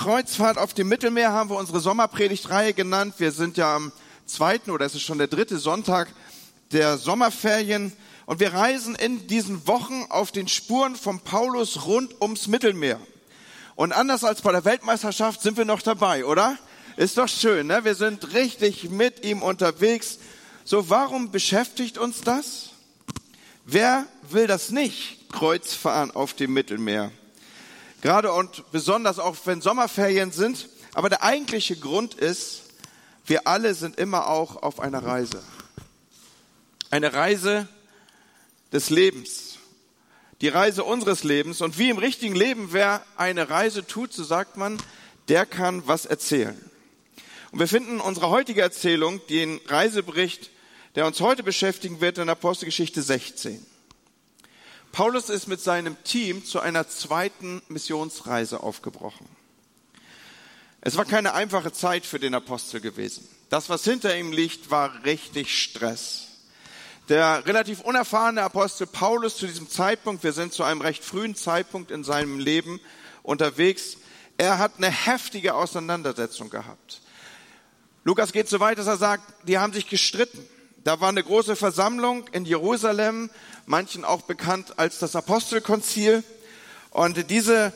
Kreuzfahrt auf dem Mittelmeer haben wir unsere Sommerpredigtreihe genannt. Wir sind ja am zweiten oder es ist schon der dritte Sonntag der Sommerferien und wir reisen in diesen Wochen auf den Spuren von Paulus rund ums Mittelmeer. Und anders als bei der Weltmeisterschaft sind wir noch dabei, oder? Ist doch schön, ne? Wir sind richtig mit ihm unterwegs. So, warum beschäftigt uns das? Wer will das nicht? Kreuzfahren auf dem Mittelmeer. Gerade und besonders auch wenn Sommerferien sind. Aber der eigentliche Grund ist, wir alle sind immer auch auf einer Reise. Eine Reise des Lebens. Die Reise unseres Lebens. Und wie im richtigen Leben, wer eine Reise tut, so sagt man, der kann was erzählen. Und wir finden unsere heutige Erzählung, den Reisebericht, der uns heute beschäftigen wird, in Apostelgeschichte 16. Paulus ist mit seinem Team zu einer zweiten Missionsreise aufgebrochen. Es war keine einfache Zeit für den Apostel gewesen. Das, was hinter ihm liegt, war richtig Stress. Der relativ unerfahrene Apostel Paulus zu diesem Zeitpunkt, wir sind zu einem recht frühen Zeitpunkt in seinem Leben unterwegs, er hat eine heftige Auseinandersetzung gehabt. Lukas geht so weit, dass er sagt, die haben sich gestritten. Da war eine große Versammlung in Jerusalem manchen auch bekannt als das Apostelkonzil. Und diese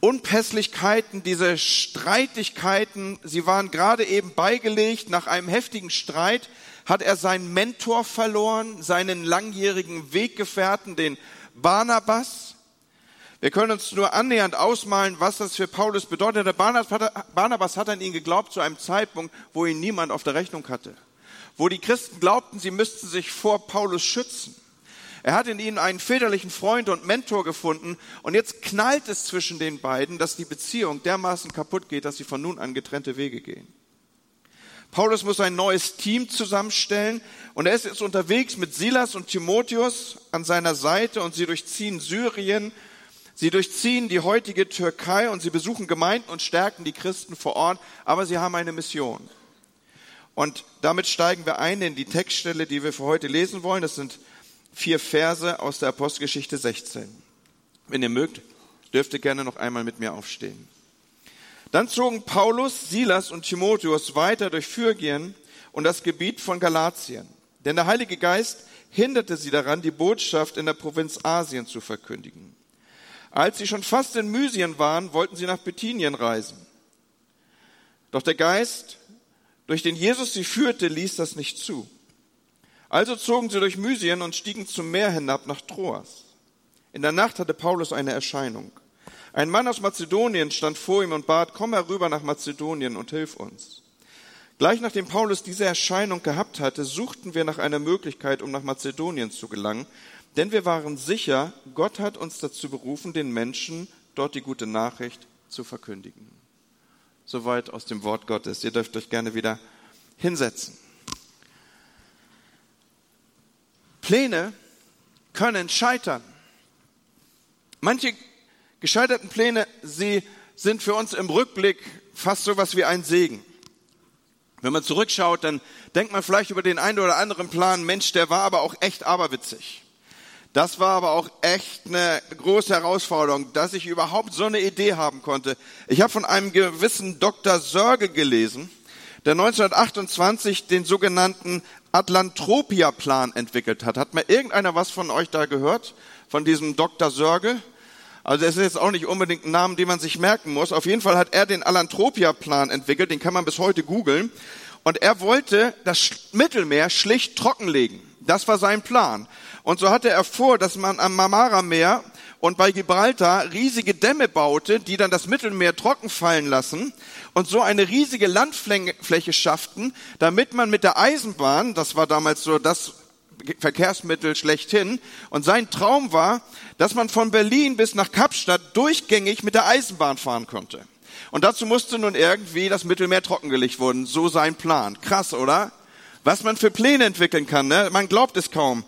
Unpässlichkeiten, diese Streitigkeiten, sie waren gerade eben beigelegt. Nach einem heftigen Streit hat er seinen Mentor verloren, seinen langjährigen Weggefährten, den Barnabas. Wir können uns nur annähernd ausmalen, was das für Paulus bedeutet. Der Barnabas hat an ihn geglaubt zu einem Zeitpunkt, wo ihn niemand auf der Rechnung hatte. Wo die Christen glaubten, sie müssten sich vor Paulus schützen. Er hat in ihnen einen väterlichen Freund und Mentor gefunden und jetzt knallt es zwischen den beiden, dass die Beziehung dermaßen kaputt geht, dass sie von nun an getrennte Wege gehen. Paulus muss ein neues Team zusammenstellen und er ist jetzt unterwegs mit Silas und Timotheus an seiner Seite und sie durchziehen Syrien, sie durchziehen die heutige Türkei und sie besuchen Gemeinden und stärken die Christen vor Ort, aber sie haben eine Mission. Und damit steigen wir ein in die Textstelle, die wir für heute lesen wollen. Das sind vier Verse aus der Apostelgeschichte 16. Wenn ihr mögt, dürft ihr gerne noch einmal mit mir aufstehen. Dann zogen Paulus, Silas und Timotheus weiter durch Phrygien und das Gebiet von Galatien. Denn der Heilige Geist hinderte sie daran, die Botschaft in der Provinz Asien zu verkündigen. Als sie schon fast in Mysien waren, wollten sie nach Bithynien reisen. Doch der Geist, durch den Jesus sie führte, ließ das nicht zu. Also zogen sie durch Mysien und stiegen zum Meer hinab nach Troas. In der Nacht hatte Paulus eine Erscheinung. Ein Mann aus Mazedonien stand vor ihm und bat, komm herüber nach Mazedonien und hilf uns. Gleich nachdem Paulus diese Erscheinung gehabt hatte, suchten wir nach einer Möglichkeit, um nach Mazedonien zu gelangen, denn wir waren sicher, Gott hat uns dazu berufen, den Menschen dort die gute Nachricht zu verkündigen. Soweit aus dem Wort Gottes. Ihr dürft euch gerne wieder hinsetzen. Pläne können scheitern. Manche gescheiterten Pläne, sie sind für uns im Rückblick fast so was wie ein Segen. Wenn man zurückschaut, dann denkt man vielleicht über den einen oder anderen Plan, Mensch, der war aber auch echt aberwitzig. Das war aber auch echt eine große Herausforderung, dass ich überhaupt so eine Idee haben konnte. Ich habe von einem gewissen Dr. Sörge gelesen, der 1928 den sogenannten Atlantropia-Plan entwickelt hat. Hat mal irgendeiner was von euch da gehört? Von diesem Dr. Sörge? Also es ist jetzt auch nicht unbedingt ein Name, den man sich merken muss. Auf jeden Fall hat er den Alantropia-Plan entwickelt, den kann man bis heute googeln. Und er wollte das Mittelmeer schlicht trockenlegen. Das war sein Plan. Und so hatte er vor, dass man am Marmara-Meer und bei Gibraltar riesige Dämme baute, die dann das Mittelmeer trocken fallen lassen und so eine riesige Landfläche schafften, damit man mit der Eisenbahn, das war damals so das Verkehrsmittel schlechthin, und sein Traum war, dass man von Berlin bis nach Kapstadt durchgängig mit der Eisenbahn fahren konnte. Und dazu musste nun irgendwie das Mittelmeer trockengelegt werden. So sein Plan. Krass, oder? Was man für Pläne entwickeln kann, ne? Man glaubt es kaum.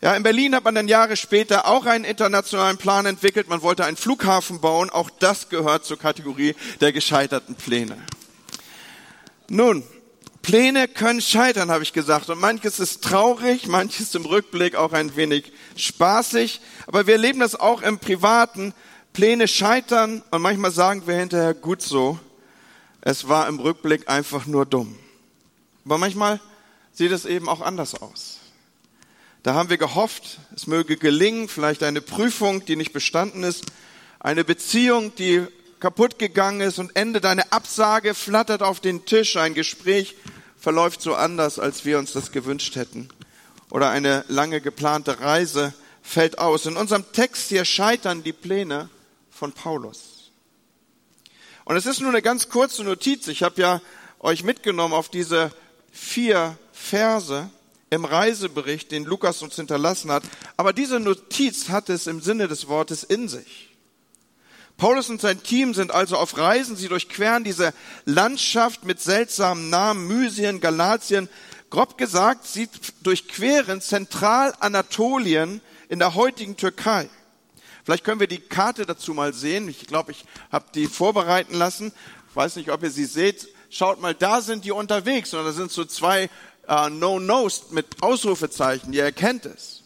Ja, in Berlin hat man dann Jahre später auch einen internationalen Plan entwickelt. Man wollte einen Flughafen bauen. Auch das gehört zur Kategorie der gescheiterten Pläne. Nun, Pläne können scheitern, habe ich gesagt. Und manches ist traurig, manches im Rückblick auch ein wenig spaßig. Aber wir erleben das auch im Privaten. Pläne scheitern und manchmal sagen wir hinterher gut so. Es war im Rückblick einfach nur dumm. Aber manchmal sieht es eben auch anders aus. Da haben wir gehofft, es möge gelingen, vielleicht eine Prüfung, die nicht bestanden ist, eine Beziehung, die kaputt gegangen ist und endet eine Absage, flattert auf den Tisch, ein Gespräch verläuft so anders, als wir uns das gewünscht hätten. Oder eine lange geplante Reise fällt aus. In unserem Text hier scheitern die Pläne von Paulus. Und es ist nur eine ganz kurze Notiz. Ich habe ja euch mitgenommen auf diese vier Verse im Reisebericht, den Lukas uns hinterlassen hat. Aber diese Notiz hat es im Sinne des Wortes in sich. Paulus und sein Team sind also auf Reisen. Sie durchqueren diese Landschaft mit seltsamen Namen, Mysien, Galatien. Grob gesagt, sie durchqueren Zentralanatolien in der heutigen Türkei. Vielleicht können wir die Karte dazu mal sehen. Ich glaube, ich habe die vorbereiten lassen. Ich weiß nicht, ob ihr sie seht. Schaut mal, da sind die unterwegs. Und da sind so zwei uh, No-Nos mit Ausrufezeichen. Ihr erkennt es.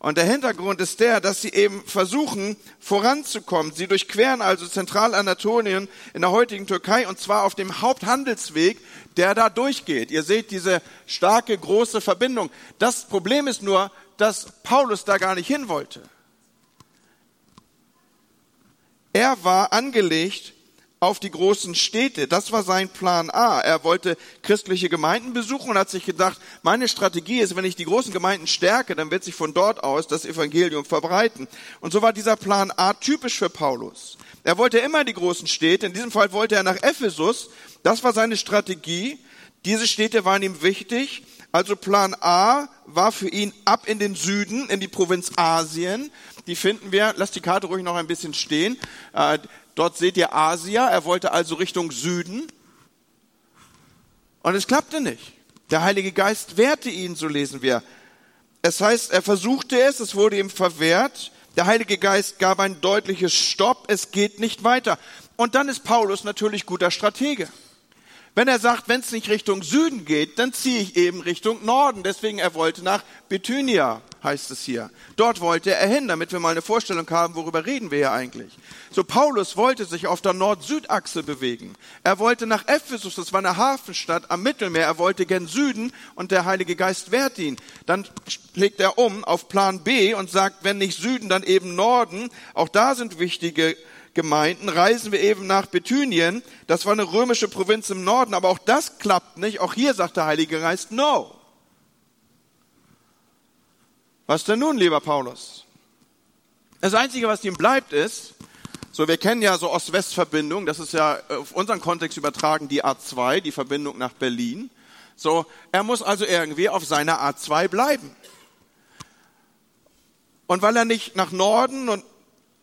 Und der Hintergrund ist der, dass sie eben versuchen, voranzukommen. Sie durchqueren also Zentralanatolien in der heutigen Türkei und zwar auf dem Haupthandelsweg, der da durchgeht. Ihr seht diese starke, große Verbindung. Das Problem ist nur, dass Paulus da gar nicht hin wollte. Er war angelegt auf die großen Städte. Das war sein Plan A. Er wollte christliche Gemeinden besuchen und hat sich gedacht, meine Strategie ist, wenn ich die großen Gemeinden stärke, dann wird sich von dort aus das Evangelium verbreiten. Und so war dieser Plan A typisch für Paulus. Er wollte immer die großen Städte. In diesem Fall wollte er nach Ephesus. Das war seine Strategie. Diese Städte waren ihm wichtig. Also Plan A war für ihn ab in den Süden, in die Provinz Asien. Die finden wir, lasst die Karte ruhig noch ein bisschen stehen. Dort seht ihr Asia. Er wollte also Richtung Süden. Und es klappte nicht. Der Heilige Geist wehrte ihn, so lesen wir. Es heißt, er versuchte es, es wurde ihm verwehrt. Der Heilige Geist gab ein deutliches Stopp, es geht nicht weiter. Und dann ist Paulus natürlich guter Stratege. Wenn er sagt, wenn es nicht Richtung Süden geht, dann ziehe ich eben Richtung Norden. Deswegen er wollte nach Bithynia heißt es hier. Dort wollte er hin, damit wir mal eine Vorstellung haben, worüber reden wir hier eigentlich. So Paulus wollte sich auf der Nord-Süd-Achse bewegen. Er wollte nach Ephesus, das war eine Hafenstadt am Mittelmeer. Er wollte gen Süden und der Heilige Geist wehrt ihn. Dann legt er um auf Plan B und sagt, wenn nicht Süden, dann eben Norden. Auch da sind wichtige Gemeinden, reisen wir eben nach Bithynien. Das war eine römische Provinz im Norden, aber auch das klappt nicht. Auch hier sagt der Heilige Geist, no. Was denn nun, lieber Paulus? Das Einzige, was ihm bleibt, ist, so wir kennen ja so Ost-West-Verbindung, das ist ja auf unseren Kontext übertragen die A2, die Verbindung nach Berlin. So, er muss also irgendwie auf seiner A2 bleiben. Und weil er nicht nach Norden und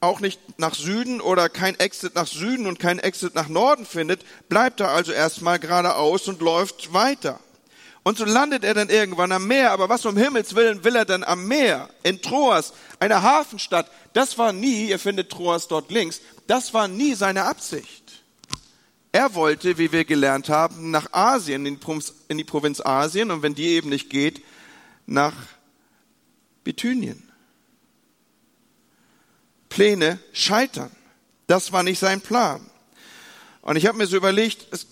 auch nicht nach Süden oder kein Exit nach Süden und kein Exit nach Norden findet, bleibt er also erstmal geradeaus und läuft weiter. Und so landet er dann irgendwann am Meer. Aber was um Himmels Willen will er dann am Meer? In Troas, einer Hafenstadt. Das war nie, ihr findet Troas dort links, das war nie seine Absicht. Er wollte, wie wir gelernt haben, nach Asien, in die Provinz Asien und wenn die eben nicht geht, nach Bithynien. Pläne scheitern. Das war nicht sein Plan. Und ich habe mir so überlegt, es,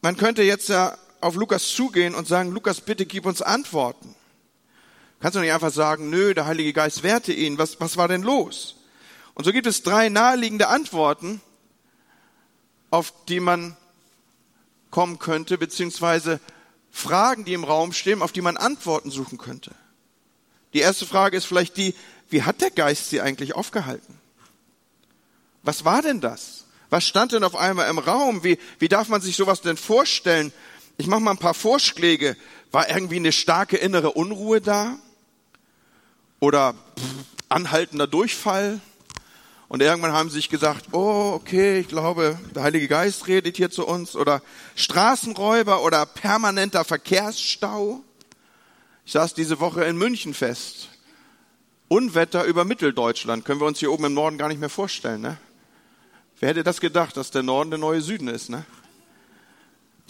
man könnte jetzt ja auf Lukas zugehen und sagen, Lukas, bitte gib uns Antworten. Kannst du nicht einfach sagen, nö, der Heilige Geist wehrte ihn, was, was war denn los? Und so gibt es drei naheliegende Antworten, auf die man kommen könnte, beziehungsweise Fragen, die im Raum stehen, auf die man Antworten suchen könnte. Die erste Frage ist vielleicht die, wie hat der Geist sie eigentlich aufgehalten? Was war denn das? Was stand denn auf einmal im Raum? Wie, wie darf man sich sowas denn vorstellen? Ich mache mal ein paar Vorschläge. War irgendwie eine starke innere Unruhe da? Oder anhaltender Durchfall? Und irgendwann haben sie sich gesagt, oh, okay, ich glaube, der Heilige Geist redet hier zu uns. Oder Straßenräuber oder permanenter Verkehrsstau. Ich saß diese Woche in München fest. Unwetter über Mitteldeutschland können wir uns hier oben im Norden gar nicht mehr vorstellen. Ne? Wer hätte das gedacht, dass der Norden der neue Süden ist? Ne?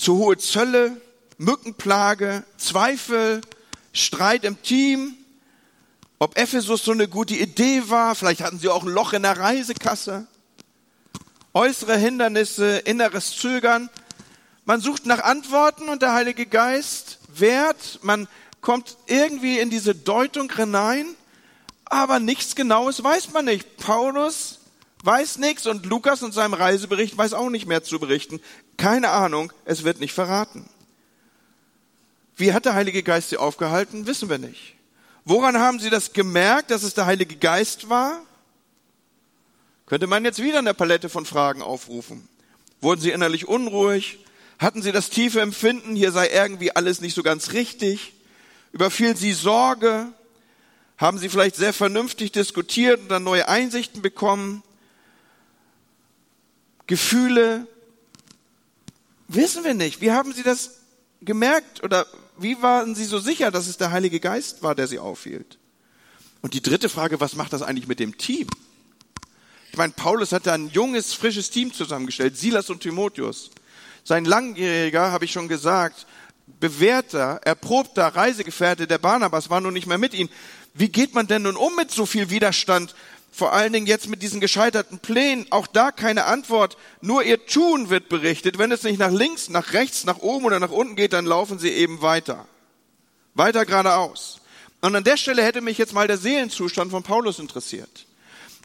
Zu hohe Zölle, Mückenplage, Zweifel, Streit im Team ob Ephesus so eine gute Idee war, vielleicht hatten sie auch ein Loch in der Reisekasse. Äußere Hindernisse, inneres Zögern. Man sucht nach Antworten und der Heilige Geist wehrt, man kommt irgendwie in diese Deutung hinein, aber nichts Genaues weiß man nicht. Paulus weiß nichts und Lukas in seinem Reisebericht weiß auch nicht mehr zu berichten. Keine Ahnung, es wird nicht verraten. Wie hat der Heilige Geist sie aufgehalten, wissen wir nicht. Woran haben sie das gemerkt, dass es der Heilige Geist war? Könnte man jetzt wieder eine Palette von Fragen aufrufen. Wurden sie innerlich unruhig? Hatten sie das tiefe Empfinden, hier sei irgendwie alles nicht so ganz richtig? Überfiel sie Sorge? Haben sie vielleicht sehr vernünftig diskutiert und dann neue Einsichten bekommen? Gefühle? Wissen wir nicht. Wie haben sie das gemerkt oder wie waren sie so sicher, dass es der Heilige Geist war, der sie aufhielt? Und die dritte Frage, was macht das eigentlich mit dem Team? Ich meine, Paulus hat da ein junges, frisches Team zusammengestellt, Silas und Timotheus. Sein langjähriger, habe ich schon gesagt, bewährter, erprobter Reisegefährte der Barnabas war nun nicht mehr mit ihm. Wie geht man denn nun um mit so viel Widerstand? Vor allen Dingen jetzt mit diesen gescheiterten Plänen. Auch da keine Antwort. Nur ihr Tun wird berichtet. Wenn es nicht nach links, nach rechts, nach oben oder nach unten geht, dann laufen sie eben weiter. Weiter geradeaus. Und an der Stelle hätte mich jetzt mal der Seelenzustand von Paulus interessiert.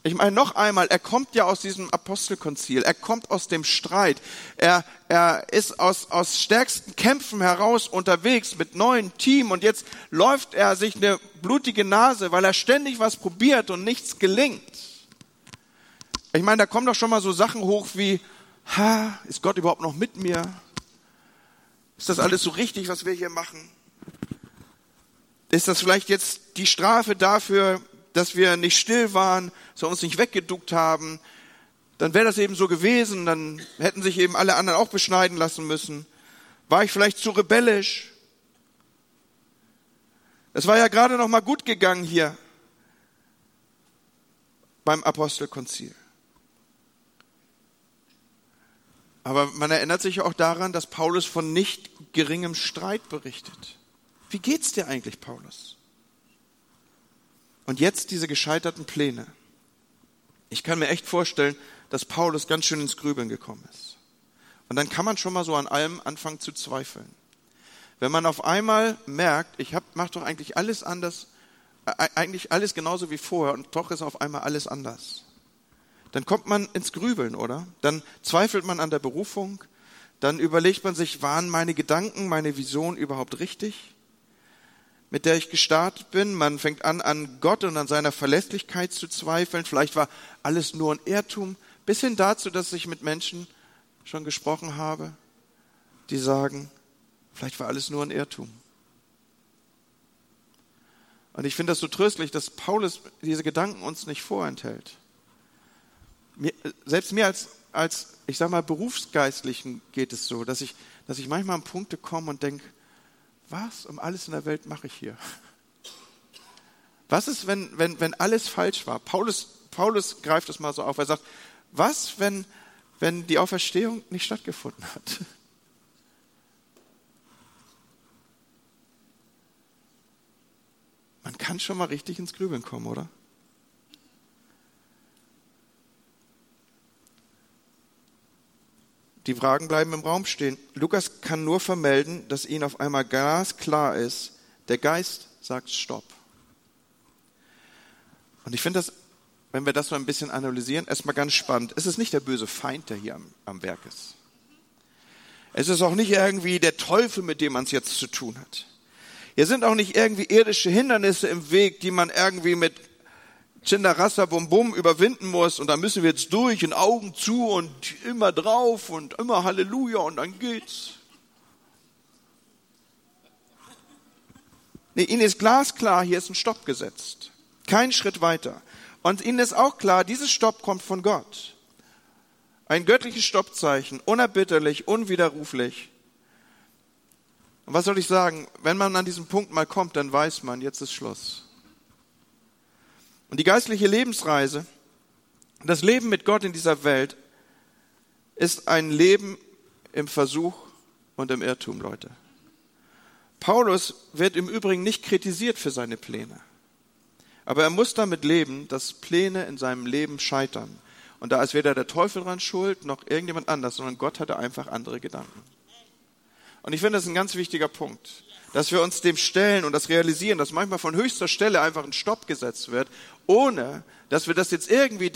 Ich meine, noch einmal, er kommt ja aus diesem Apostelkonzil, er kommt aus dem Streit, er, er ist aus, aus stärksten Kämpfen heraus unterwegs mit neuen Team und jetzt läuft er sich eine blutige Nase, weil er ständig was probiert und nichts gelingt. Ich meine, da kommen doch schon mal so Sachen hoch wie, ha, ist Gott überhaupt noch mit mir? Ist das alles so richtig, was wir hier machen? Ist das vielleicht jetzt die Strafe dafür, dass wir nicht still waren, dass wir uns nicht weggeduckt haben, dann wäre das eben so gewesen, dann hätten sich eben alle anderen auch beschneiden lassen müssen. War ich vielleicht zu rebellisch? Es war ja gerade noch mal gut gegangen hier beim Apostelkonzil. Aber man erinnert sich auch daran, dass Paulus von nicht geringem Streit berichtet. Wie geht's dir eigentlich, Paulus? Und jetzt diese gescheiterten Pläne. Ich kann mir echt vorstellen, dass Paulus ganz schön ins Grübeln gekommen ist. Und dann kann man schon mal so an allem anfangen zu zweifeln. Wenn man auf einmal merkt, ich mache doch eigentlich alles anders, äh, eigentlich alles genauso wie vorher und doch ist auf einmal alles anders. Dann kommt man ins Grübeln, oder? Dann zweifelt man an der Berufung, dann überlegt man sich, waren meine Gedanken, meine Vision überhaupt richtig? Mit der ich gestartet bin. Man fängt an, an Gott und an seiner Verlässlichkeit zu zweifeln. Vielleicht war alles nur ein Irrtum. Bis hin dazu, dass ich mit Menschen schon gesprochen habe, die sagen, vielleicht war alles nur ein Irrtum. Und ich finde das so tröstlich, dass Paulus diese Gedanken uns nicht vorenthält. Mir, selbst mir als, als, ich sag mal, Berufsgeistlichen geht es so, dass ich, dass ich manchmal an Punkte komme und denke, was um alles in der Welt mache ich hier? Was ist, wenn, wenn, wenn alles falsch war? Paulus, Paulus greift es mal so auf. Er sagt, was, wenn, wenn die Auferstehung nicht stattgefunden hat? Man kann schon mal richtig ins Grübeln kommen, oder? Die Fragen bleiben im Raum stehen. Lukas kann nur vermelden, dass ihnen auf einmal ganz klar ist, der Geist sagt Stopp. Und ich finde das, wenn wir das so ein bisschen analysieren, erstmal ganz spannend. Es ist nicht der böse Feind, der hier am, am Werk ist. Es ist auch nicht irgendwie der Teufel, mit dem man es jetzt zu tun hat. Hier sind auch nicht irgendwie irdische Hindernisse im Weg, die man irgendwie mit Chindarassa Bum Bum überwinden muss und da müssen wir jetzt durch und Augen zu und immer drauf und immer Halleluja und dann geht's. Nee, ihnen ist glasklar, hier ist ein Stopp gesetzt. Kein Schritt weiter. Und ihnen ist auch klar, dieses Stopp kommt von Gott. Ein göttliches Stoppzeichen, unerbitterlich, unwiderruflich. Und was soll ich sagen? Wenn man an diesen Punkt mal kommt, dann weiß man, jetzt ist Schluss. Und die geistliche Lebensreise, das Leben mit Gott in dieser Welt, ist ein Leben im Versuch und im Irrtum, Leute. Paulus wird im Übrigen nicht kritisiert für seine Pläne. Aber er muss damit leben, dass Pläne in seinem Leben scheitern. Und da ist weder der Teufel dran schuld, noch irgendjemand anders, sondern Gott hatte einfach andere Gedanken. Und ich finde, das ist ein ganz wichtiger Punkt, dass wir uns dem stellen und das realisieren, dass manchmal von höchster Stelle einfach ein Stopp gesetzt wird, ohne dass wir das jetzt irgendwie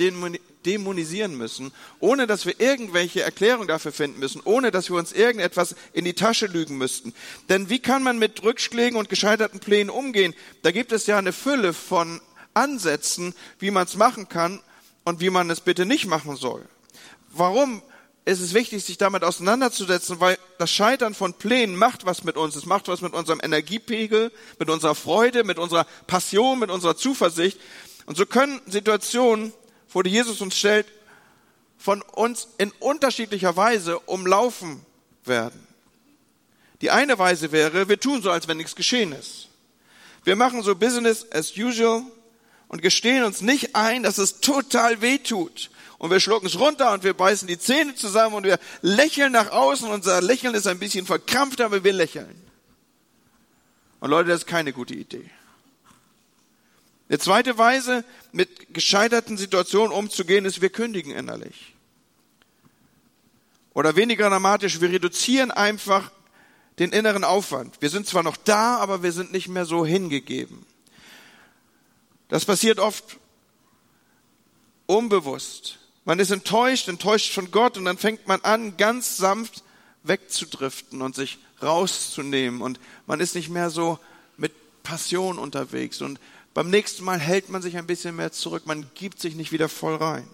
dämonisieren müssen, ohne dass wir irgendwelche Erklärungen dafür finden müssen, ohne dass wir uns irgendetwas in die Tasche lügen müssten. Denn wie kann man mit Rückschlägen und gescheiterten Plänen umgehen? Da gibt es ja eine Fülle von Ansätzen, wie man es machen kann und wie man es bitte nicht machen soll. Warum ist es wichtig, sich damit auseinanderzusetzen, weil das Scheitern von Plänen macht was mit uns. Es macht was mit unserem Energiepegel, mit unserer Freude, mit unserer Passion, mit unserer Zuversicht. Und so können Situationen, vor die Jesus uns stellt, von uns in unterschiedlicher Weise umlaufen werden. Die eine Weise wäre, wir tun so, als wenn nichts geschehen ist. Wir machen so Business as usual und gestehen uns nicht ein, dass es total weh tut. Und wir schlucken es runter und wir beißen die Zähne zusammen und wir lächeln nach außen. Unser Lächeln ist ein bisschen verkrampft, aber wir lächeln. Und Leute, das ist keine gute Idee. Eine zweite Weise, mit gescheiterten Situationen umzugehen, ist, wir kündigen innerlich. Oder weniger dramatisch, wir reduzieren einfach den inneren Aufwand. Wir sind zwar noch da, aber wir sind nicht mehr so hingegeben. Das passiert oft unbewusst. Man ist enttäuscht, enttäuscht von Gott und dann fängt man an, ganz sanft wegzudriften und sich rauszunehmen und man ist nicht mehr so mit Passion unterwegs und beim nächsten Mal hält man sich ein bisschen mehr zurück, man gibt sich nicht wieder voll rein.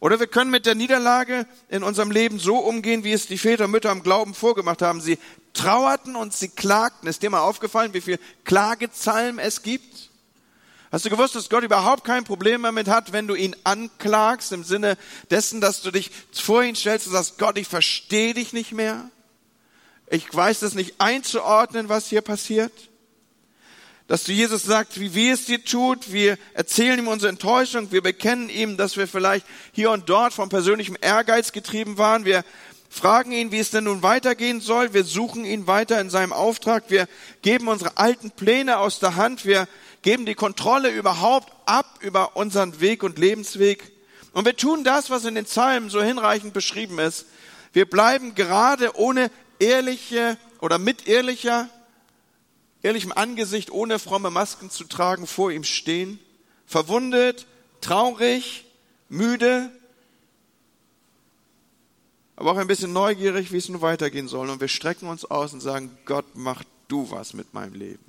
Oder wir können mit der Niederlage in unserem Leben so umgehen, wie es die Väter und Mütter am Glauben vorgemacht haben. Sie trauerten und sie klagten. Ist dir mal aufgefallen, wie viel Klagezalm es gibt? Hast du gewusst, dass Gott überhaupt kein Problem damit hat, wenn du ihn anklagst, im Sinne dessen, dass du dich vor ihn stellst und sagst, Gott, ich verstehe dich nicht mehr. Ich weiß das nicht einzuordnen, was hier passiert dass du Jesus sagst, wie wir es dir tut. Wir erzählen ihm unsere Enttäuschung. Wir bekennen ihm, dass wir vielleicht hier und dort vom persönlichen Ehrgeiz getrieben waren. Wir fragen ihn, wie es denn nun weitergehen soll. Wir suchen ihn weiter in seinem Auftrag. Wir geben unsere alten Pläne aus der Hand. Wir geben die Kontrolle überhaupt ab über unseren Weg und Lebensweg. Und wir tun das, was in den Psalmen so hinreichend beschrieben ist. Wir bleiben gerade ohne ehrliche oder mit ehrlicher ehrlichem Angesicht, ohne fromme Masken zu tragen, vor ihm stehen, verwundet, traurig, müde, aber auch ein bisschen neugierig, wie es nun weitergehen soll. Und wir strecken uns aus und sagen, Gott, mach du was mit meinem Leben.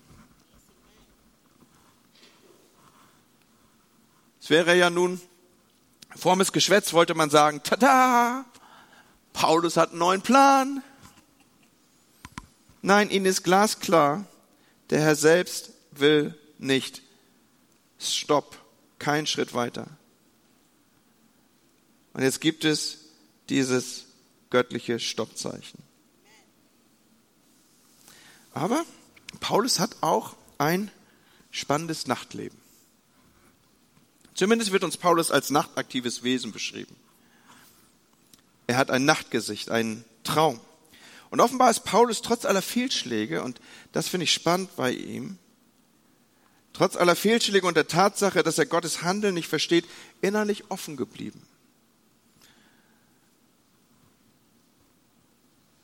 Es wäre ja nun, frommes Geschwätz wollte man sagen, tada, Paulus hat einen neuen Plan. Nein, ihnen ist glasklar, der Herr selbst will nicht. Stopp, kein Schritt weiter. Und jetzt gibt es dieses göttliche Stoppzeichen. Aber Paulus hat auch ein spannendes Nachtleben. Zumindest wird uns Paulus als nachtaktives Wesen beschrieben. Er hat ein Nachtgesicht, einen Traum. Und offenbar ist Paulus trotz aller Fehlschläge, und das finde ich spannend bei ihm, trotz aller Fehlschläge und der Tatsache, dass er Gottes Handeln nicht versteht, innerlich offen geblieben.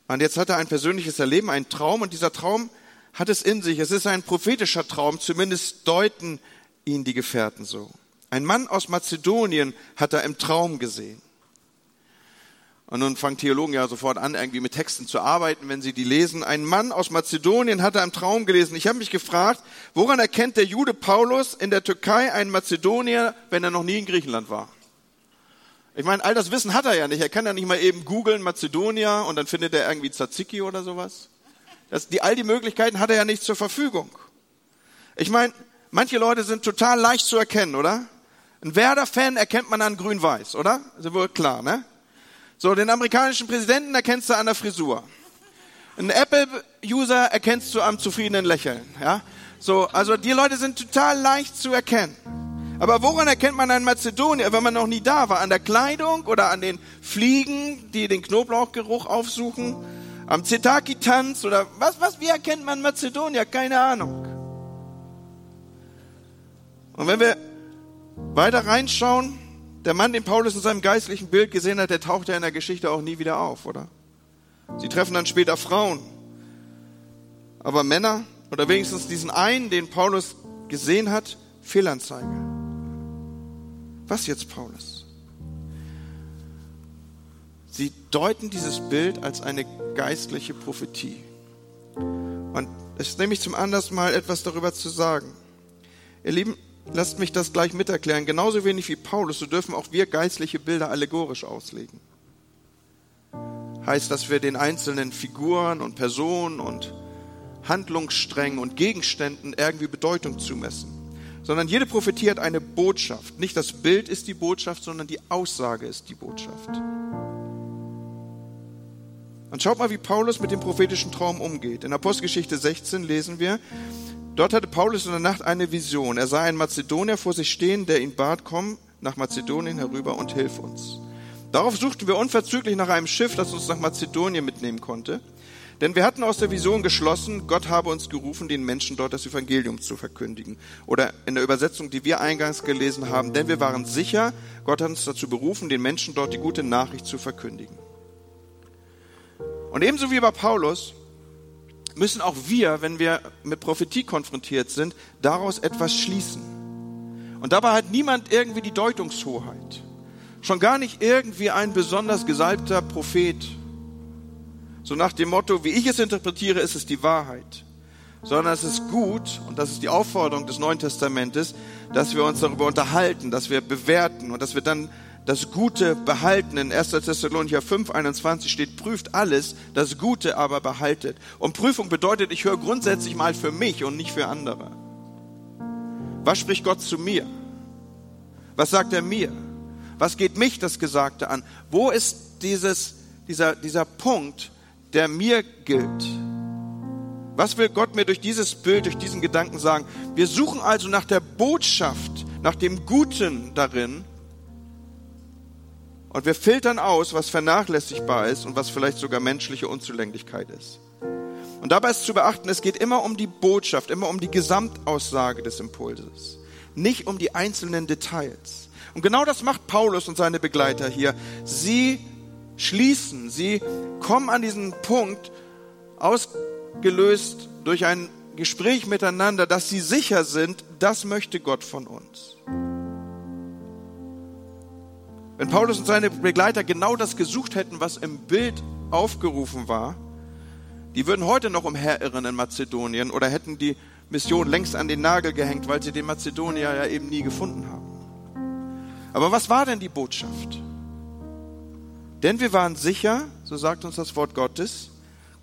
Und jetzt hat er ein persönliches Erleben, einen Traum, und dieser Traum hat es in sich. Es ist ein prophetischer Traum, zumindest deuten ihn die Gefährten so. Ein Mann aus Mazedonien hat er im Traum gesehen. Und nun fangen Theologen ja sofort an, irgendwie mit Texten zu arbeiten, wenn sie die lesen. Ein Mann aus Mazedonien hatte einen Traum gelesen. Ich habe mich gefragt, woran erkennt der Jude Paulus in der Türkei einen Mazedonier, wenn er noch nie in Griechenland war? Ich meine, all das Wissen hat er ja nicht. Er kann ja nicht mal eben googeln Mazedonier und dann findet er irgendwie Tzatziki oder sowas. Das, die, all die Möglichkeiten hat er ja nicht zur Verfügung. Ich meine, manche Leute sind total leicht zu erkennen, oder? Ein Werder-Fan erkennt man an grün-weiß, oder? Ist ja wohl klar, ne? So, den amerikanischen Präsidenten erkennst du an der Frisur. Ein Apple-User erkennst du am zufriedenen Lächeln. Ja? So, also die Leute sind total leicht zu erkennen. Aber woran erkennt man einen Mazedonier, wenn man noch nie da war? An der Kleidung oder an den Fliegen, die den Knoblauchgeruch aufsuchen? Am Zetaki-Tanz oder was, was, wie erkennt man Mazedonier? Keine Ahnung. Und wenn wir weiter reinschauen, der Mann, den Paulus in seinem geistlichen Bild gesehen hat, der taucht ja in der Geschichte auch nie wieder auf, oder? Sie treffen dann später Frauen. Aber Männer, oder wenigstens diesen einen, den Paulus gesehen hat, Fehlanzeige. Was jetzt, Paulus? Sie deuten dieses Bild als eine geistliche Prophetie. Und es nehme ich zum Anlass, mal etwas darüber zu sagen. Ihr Lieben, lasst mich das gleich miterklären. Genauso wenig wie Paulus, so dürfen auch wir geistliche Bilder allegorisch auslegen. Heißt, dass wir den einzelnen Figuren und Personen und Handlungssträngen und Gegenständen irgendwie Bedeutung zumessen. Sondern jede Prophetie hat eine Botschaft. Nicht das Bild ist die Botschaft, sondern die Aussage ist die Botschaft. Und schaut mal, wie Paulus mit dem prophetischen Traum umgeht. In Apostelgeschichte 16 lesen wir, dort hatte Paulus in der Nacht eine Vision. Er sah einen Mazedonier vor sich stehen, der ihn bat, komm nach Mazedonien herüber und hilf uns. Darauf suchten wir unverzüglich nach einem Schiff, das uns nach Mazedonien mitnehmen konnte. Denn wir hatten aus der Vision geschlossen, Gott habe uns gerufen, den Menschen dort das Evangelium zu verkündigen. Oder in der Übersetzung, die wir eingangs gelesen haben, denn wir waren sicher, Gott hat uns dazu berufen, den Menschen dort die gute Nachricht zu verkündigen. Und ebenso wie bei Paulus müssen auch wir, wenn wir mit Prophetie konfrontiert sind, daraus etwas schließen. Und dabei hat niemand irgendwie die Deutungshoheit. Schon gar nicht irgendwie ein besonders gesalbter Prophet. So nach dem Motto, wie ich es interpretiere, ist es die Wahrheit. Sondern es ist gut, und das ist die Aufforderung des Neuen Testamentes, dass wir uns darüber unterhalten, dass wir bewerten und dass wir dann das Gute behalten. In 1. Thessalonicher 5, 21 steht, prüft alles, das Gute aber behaltet. Und Prüfung bedeutet, ich höre grundsätzlich mal für mich und nicht für andere. Was spricht Gott zu mir? Was sagt er mir? Was geht mich das Gesagte an? Wo ist dieses, dieser, dieser Punkt, der mir gilt? Was will Gott mir durch dieses Bild, durch diesen Gedanken sagen? Wir suchen also nach der Botschaft, nach dem Guten darin und wir filtern aus, was vernachlässigbar ist und was vielleicht sogar menschliche Unzulänglichkeit ist. Und dabei ist zu beachten, es geht immer um die Botschaft, immer um die Gesamtaussage des Impulses, nicht um die einzelnen Details. Und genau das macht Paulus und seine Begleiter hier. Sie schließen, sie kommen an diesen Punkt, ausgelöst durch ein Gespräch miteinander, dass sie sicher sind, das möchte Gott von uns. Wenn Paulus und seine Begleiter genau das gesucht hätten, was im Bild aufgerufen war, die würden heute noch umherirren in Mazedonien oder hätten die Mission längst an den Nagel gehängt, weil sie den Mazedonier ja eben nie gefunden haben. Aber was war denn die Botschaft? Denn wir waren sicher, so sagt uns das Wort Gottes,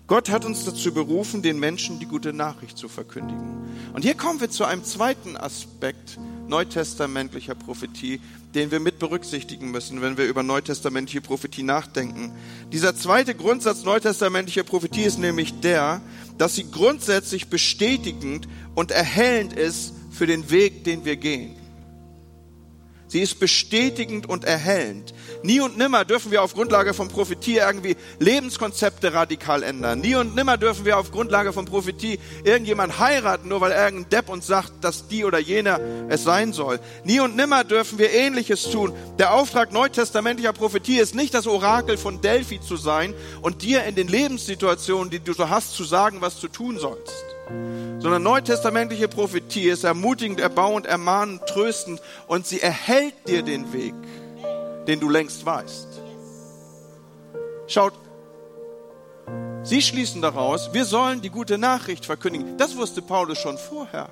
Gott hat uns dazu berufen, den Menschen die gute Nachricht zu verkündigen. Und hier kommen wir zu einem zweiten Aspekt neutestamentlicher Prophetie, den wir mit berücksichtigen müssen, wenn wir über neutestamentliche Prophetie nachdenken. Dieser zweite Grundsatz neutestamentlicher Prophetie ist nämlich der, dass sie grundsätzlich bestätigend und erhellend ist für den Weg, den wir gehen. Sie ist bestätigend und erhellend. Nie und nimmer dürfen wir auf Grundlage von Prophetie irgendwie Lebenskonzepte radikal ändern. Nie und nimmer dürfen wir auf Grundlage von Prophetie irgendjemand heiraten, nur weil irgendein Depp uns sagt, dass die oder jener es sein soll. Nie und nimmer dürfen wir Ähnliches tun. Der Auftrag neutestamentlicher Prophetie ist nicht das Orakel von Delphi zu sein und dir in den Lebenssituationen, die du so hast, zu sagen, was du tun sollst sondern neutestamentliche Prophetie ist ermutigend, erbauend, ermahnend, tröstend und sie erhält dir den Weg, den du längst weißt. Schaut, sie schließen daraus, wir sollen die gute Nachricht verkündigen. Das wusste Paulus schon vorher.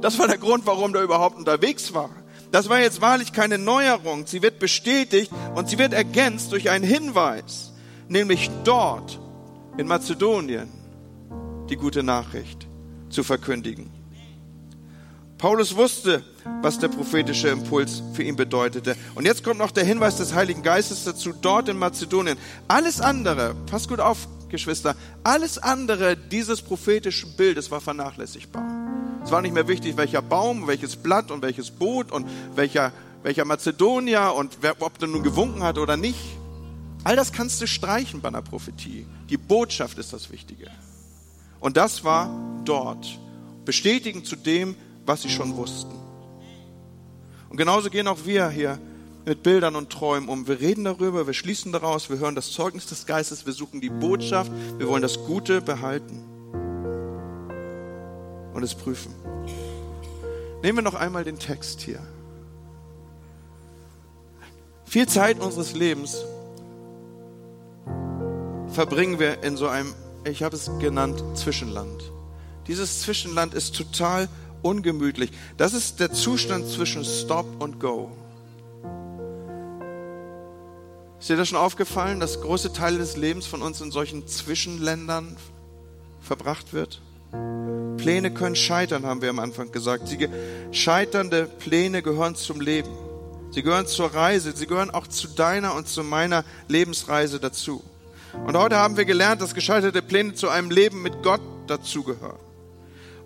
Das war der Grund, warum er überhaupt unterwegs war. Das war jetzt wahrlich keine Neuerung. Sie wird bestätigt und sie wird ergänzt durch einen Hinweis, nämlich dort in Mazedonien die gute Nachricht zu verkündigen. Paulus wusste, was der prophetische Impuls für ihn bedeutete. Und jetzt kommt noch der Hinweis des Heiligen Geistes dazu, dort in Mazedonien. Alles andere, pass gut auf, Geschwister, alles andere dieses prophetischen Bildes war vernachlässigbar. Es war nicht mehr wichtig, welcher Baum, welches Blatt und welches Boot und welcher, welcher Mazedonier und wer, ob der nun gewunken hat oder nicht. All das kannst du streichen bei einer Prophetie. Die Botschaft ist das Wichtige. Und das war dort, bestätigend zu dem, was sie schon wussten. Und genauso gehen auch wir hier mit Bildern und Träumen um. Wir reden darüber, wir schließen daraus, wir hören das Zeugnis des Geistes, wir suchen die Botschaft, wir wollen das Gute behalten und es prüfen. Nehmen wir noch einmal den Text hier. Viel Zeit unseres Lebens verbringen wir in so einem, ich habe es genannt, Zwischenland. Dieses Zwischenland ist total ungemütlich. Das ist der Zustand zwischen Stop und Go. Ist dir das schon aufgefallen, dass große Teile des Lebens von uns in solchen Zwischenländern verbracht wird? Pläne können scheitern, haben wir am Anfang gesagt. Sie, scheiternde Pläne gehören zum Leben. Sie gehören zur Reise. Sie gehören auch zu deiner und zu meiner Lebensreise dazu. Und heute haben wir gelernt, dass gescheiterte Pläne zu einem Leben mit Gott dazugehören.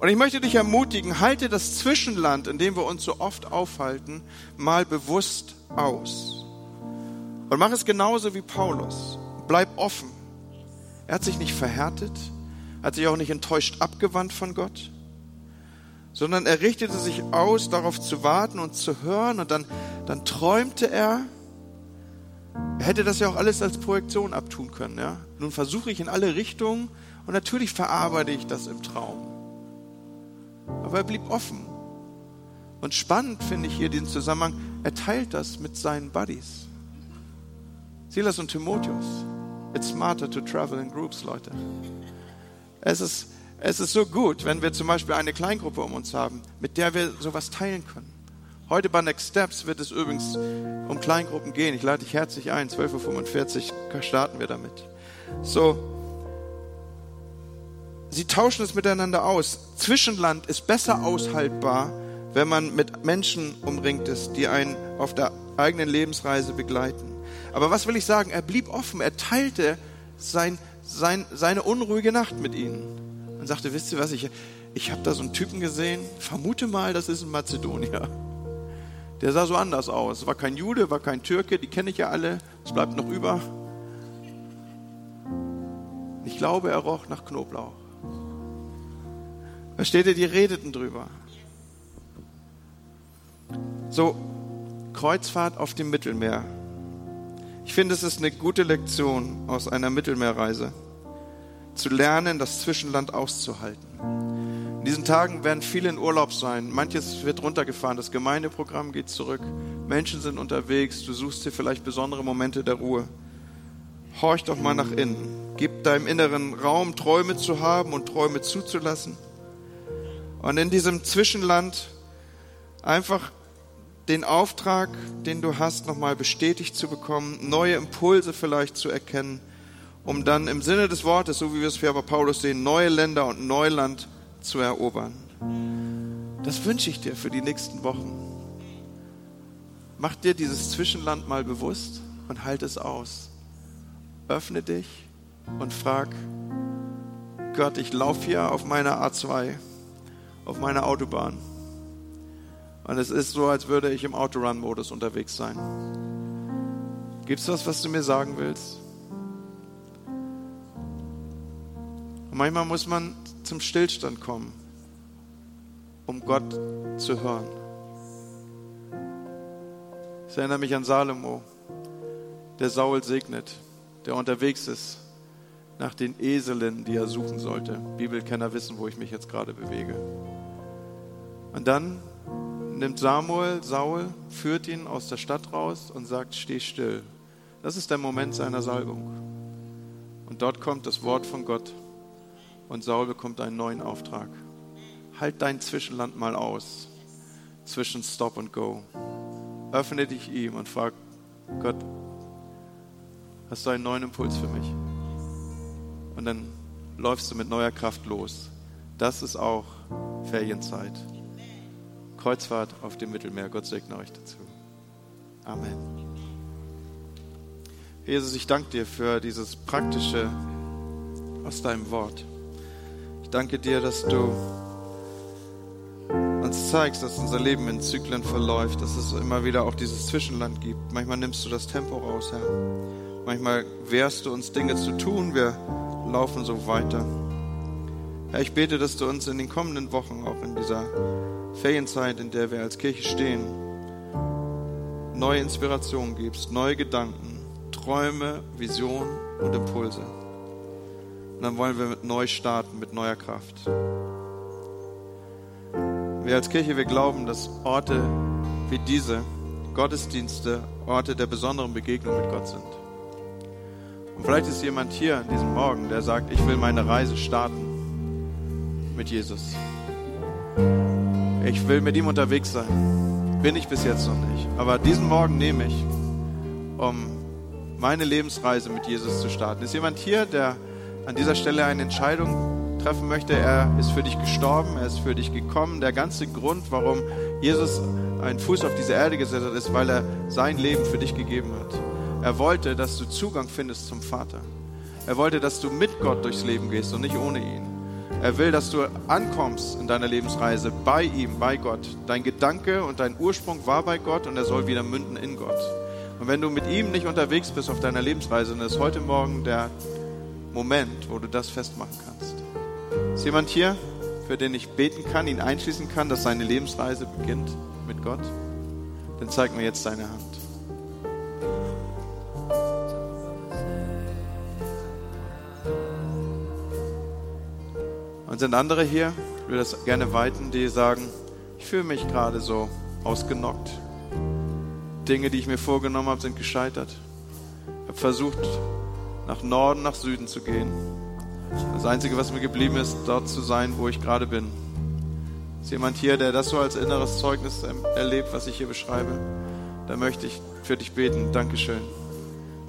Und ich möchte dich ermutigen, halte das Zwischenland, in dem wir uns so oft aufhalten, mal bewusst aus. Und mach es genauso wie Paulus. Bleib offen. Er hat sich nicht verhärtet, hat sich auch nicht enttäuscht abgewandt von Gott, sondern er richtete sich aus, darauf zu warten und zu hören. Und dann, dann träumte er. Er hätte das ja auch alles als Projektion abtun können. Ja? Nun versuche ich in alle Richtungen und natürlich verarbeite ich das im Traum. Aber er blieb offen. Und spannend finde ich hier den Zusammenhang, er teilt das mit seinen Buddies. Silas und Timotheus. It's smarter to travel in groups, Leute. Es ist, es ist so gut, wenn wir zum Beispiel eine Kleingruppe um uns haben, mit der wir sowas teilen können. Heute bei Next Steps wird es übrigens um Kleingruppen gehen. Ich lade dich herzlich ein. 12.45 Uhr starten wir damit. So, sie tauschen es miteinander aus. Zwischenland ist besser aushaltbar, wenn man mit Menschen umringt ist, die einen auf der eigenen Lebensreise begleiten. Aber was will ich sagen? Er blieb offen, er teilte sein, sein, seine unruhige Nacht mit ihnen und sagte, wisst ihr was, ich, ich habe da so einen Typen gesehen, vermute mal, das ist ein Mazedonier. Der sah so anders aus. War kein Jude, war kein Türke, die kenne ich ja alle. Es bleibt noch über. Ich glaube, er roch nach Knoblauch. Versteht ihr, die redeten drüber. So, Kreuzfahrt auf dem Mittelmeer. Ich finde, es ist eine gute Lektion aus einer Mittelmeerreise, zu lernen, das Zwischenland auszuhalten. In diesen Tagen werden viele in Urlaub sein. Manches wird runtergefahren. Das Gemeindeprogramm geht zurück. Menschen sind unterwegs. Du suchst dir vielleicht besondere Momente der Ruhe. Horch doch mal nach innen. Gib deinem inneren Raum, Träume zu haben und Träume zuzulassen. Und in diesem Zwischenland einfach den Auftrag, den du hast, nochmal bestätigt zu bekommen, neue Impulse vielleicht zu erkennen, um dann im Sinne des Wortes, so wie wir es für Paulus sehen, neue Länder und Neuland zu erobern. Das wünsche ich dir für die nächsten Wochen. Mach dir dieses Zwischenland mal bewusst und halt es aus. Öffne dich und frag, Gott, ich laufe hier auf meiner A2, auf meiner Autobahn. Und es ist so, als würde ich im Autorun-Modus unterwegs sein. Gibt es was, was du mir sagen willst? Und manchmal muss man zum Stillstand kommen, um Gott zu hören. Ich erinnere mich an Salomo, der Saul segnet, der unterwegs ist nach den Eselinnen, die er suchen sollte. Bibelkenner wissen, wo ich mich jetzt gerade bewege. Und dann nimmt Samuel Saul, führt ihn aus der Stadt raus und sagt, steh still. Das ist der Moment seiner Salbung. Und dort kommt das Wort von Gott und Saul bekommt einen neuen Auftrag. Halt dein Zwischenland mal aus, zwischen Stop und Go. Öffne dich ihm und frag Gott, hast du einen neuen Impuls für mich? Und dann läufst du mit neuer Kraft los. Das ist auch Ferienzeit. Kreuzfahrt auf dem Mittelmeer. Gott segne euch dazu. Amen. Jesus, ich danke dir für dieses Praktische aus deinem Wort. Ich danke dir, dass du uns zeigst, dass unser Leben in Zyklen verläuft, dass es immer wieder auch dieses Zwischenland gibt. Manchmal nimmst du das Tempo raus, Herr. Manchmal wehrst du uns Dinge zu tun, wir laufen so weiter. Herr, ich bete, dass du uns in den kommenden Wochen, auch in dieser Ferienzeit, in der wir als Kirche stehen, neue Inspiration gibst, neue Gedanken, Träume, Visionen und Impulse. Und dann wollen wir neu starten, mit neuer Kraft. Wir als Kirche, wir glauben, dass Orte wie diese, Gottesdienste, Orte der besonderen Begegnung mit Gott sind. Und vielleicht ist jemand hier an diesem Morgen, der sagt, ich will meine Reise starten mit Jesus. Ich will mit ihm unterwegs sein. Bin ich bis jetzt noch nicht. Aber diesen Morgen nehme ich, um meine Lebensreise mit Jesus zu starten. Ist jemand hier, der an dieser Stelle eine Entscheidung treffen möchte? Er ist für dich gestorben, er ist für dich gekommen. Der ganze Grund, warum Jesus einen Fuß auf diese Erde gesetzt hat, ist, weil er sein Leben für dich gegeben hat. Er wollte, dass du Zugang findest zum Vater. Er wollte, dass du mit Gott durchs Leben gehst und nicht ohne ihn. Er will, dass du ankommst in deiner Lebensreise bei ihm, bei Gott. Dein Gedanke und dein Ursprung war bei Gott und er soll wieder münden in Gott. Und wenn du mit ihm nicht unterwegs bist auf deiner Lebensreise, dann ist heute Morgen der Moment, wo du das festmachen kannst. Ist jemand hier, für den ich beten kann, ihn einschließen kann, dass seine Lebensreise beginnt mit Gott? Dann zeig mir jetzt deine Hand. Und sind andere hier, ich will das gerne weiten, die sagen, ich fühle mich gerade so ausgenockt. Dinge, die ich mir vorgenommen habe, sind gescheitert. Ich habe versucht, nach Norden, nach Süden zu gehen. Das Einzige, was mir geblieben ist, dort zu sein, wo ich gerade bin. Ist jemand hier, der das so als inneres Zeugnis erlebt, was ich hier beschreibe? Da möchte ich für dich beten. Dankeschön.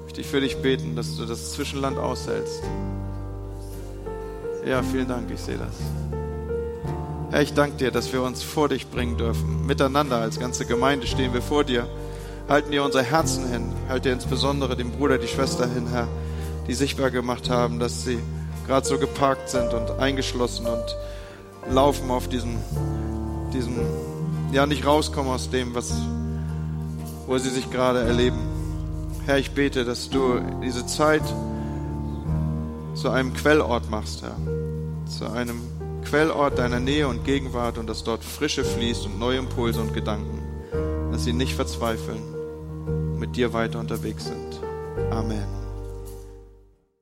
Möchte ich für dich beten, dass du das Zwischenland aushältst. Ja, vielen Dank, ich sehe das. Herr, ich danke dir, dass wir uns vor dich bringen dürfen. Miteinander als ganze Gemeinde stehen wir vor dir. Halten dir unser Herzen hin. Halt dir insbesondere den Bruder, die Schwester hin, Herr, die sichtbar gemacht haben, dass sie gerade so geparkt sind und eingeschlossen und laufen auf diesen, diesen, ja, nicht rauskommen aus dem, was, wo sie sich gerade erleben. Herr, ich bete, dass du diese Zeit zu einem Quellort machst, Herr. Zu einem Quellort deiner Nähe und Gegenwart und dass dort Frische fließt und neue Impulse und Gedanken, dass sie nicht verzweifeln, mit dir weiter unterwegs sind. Amen.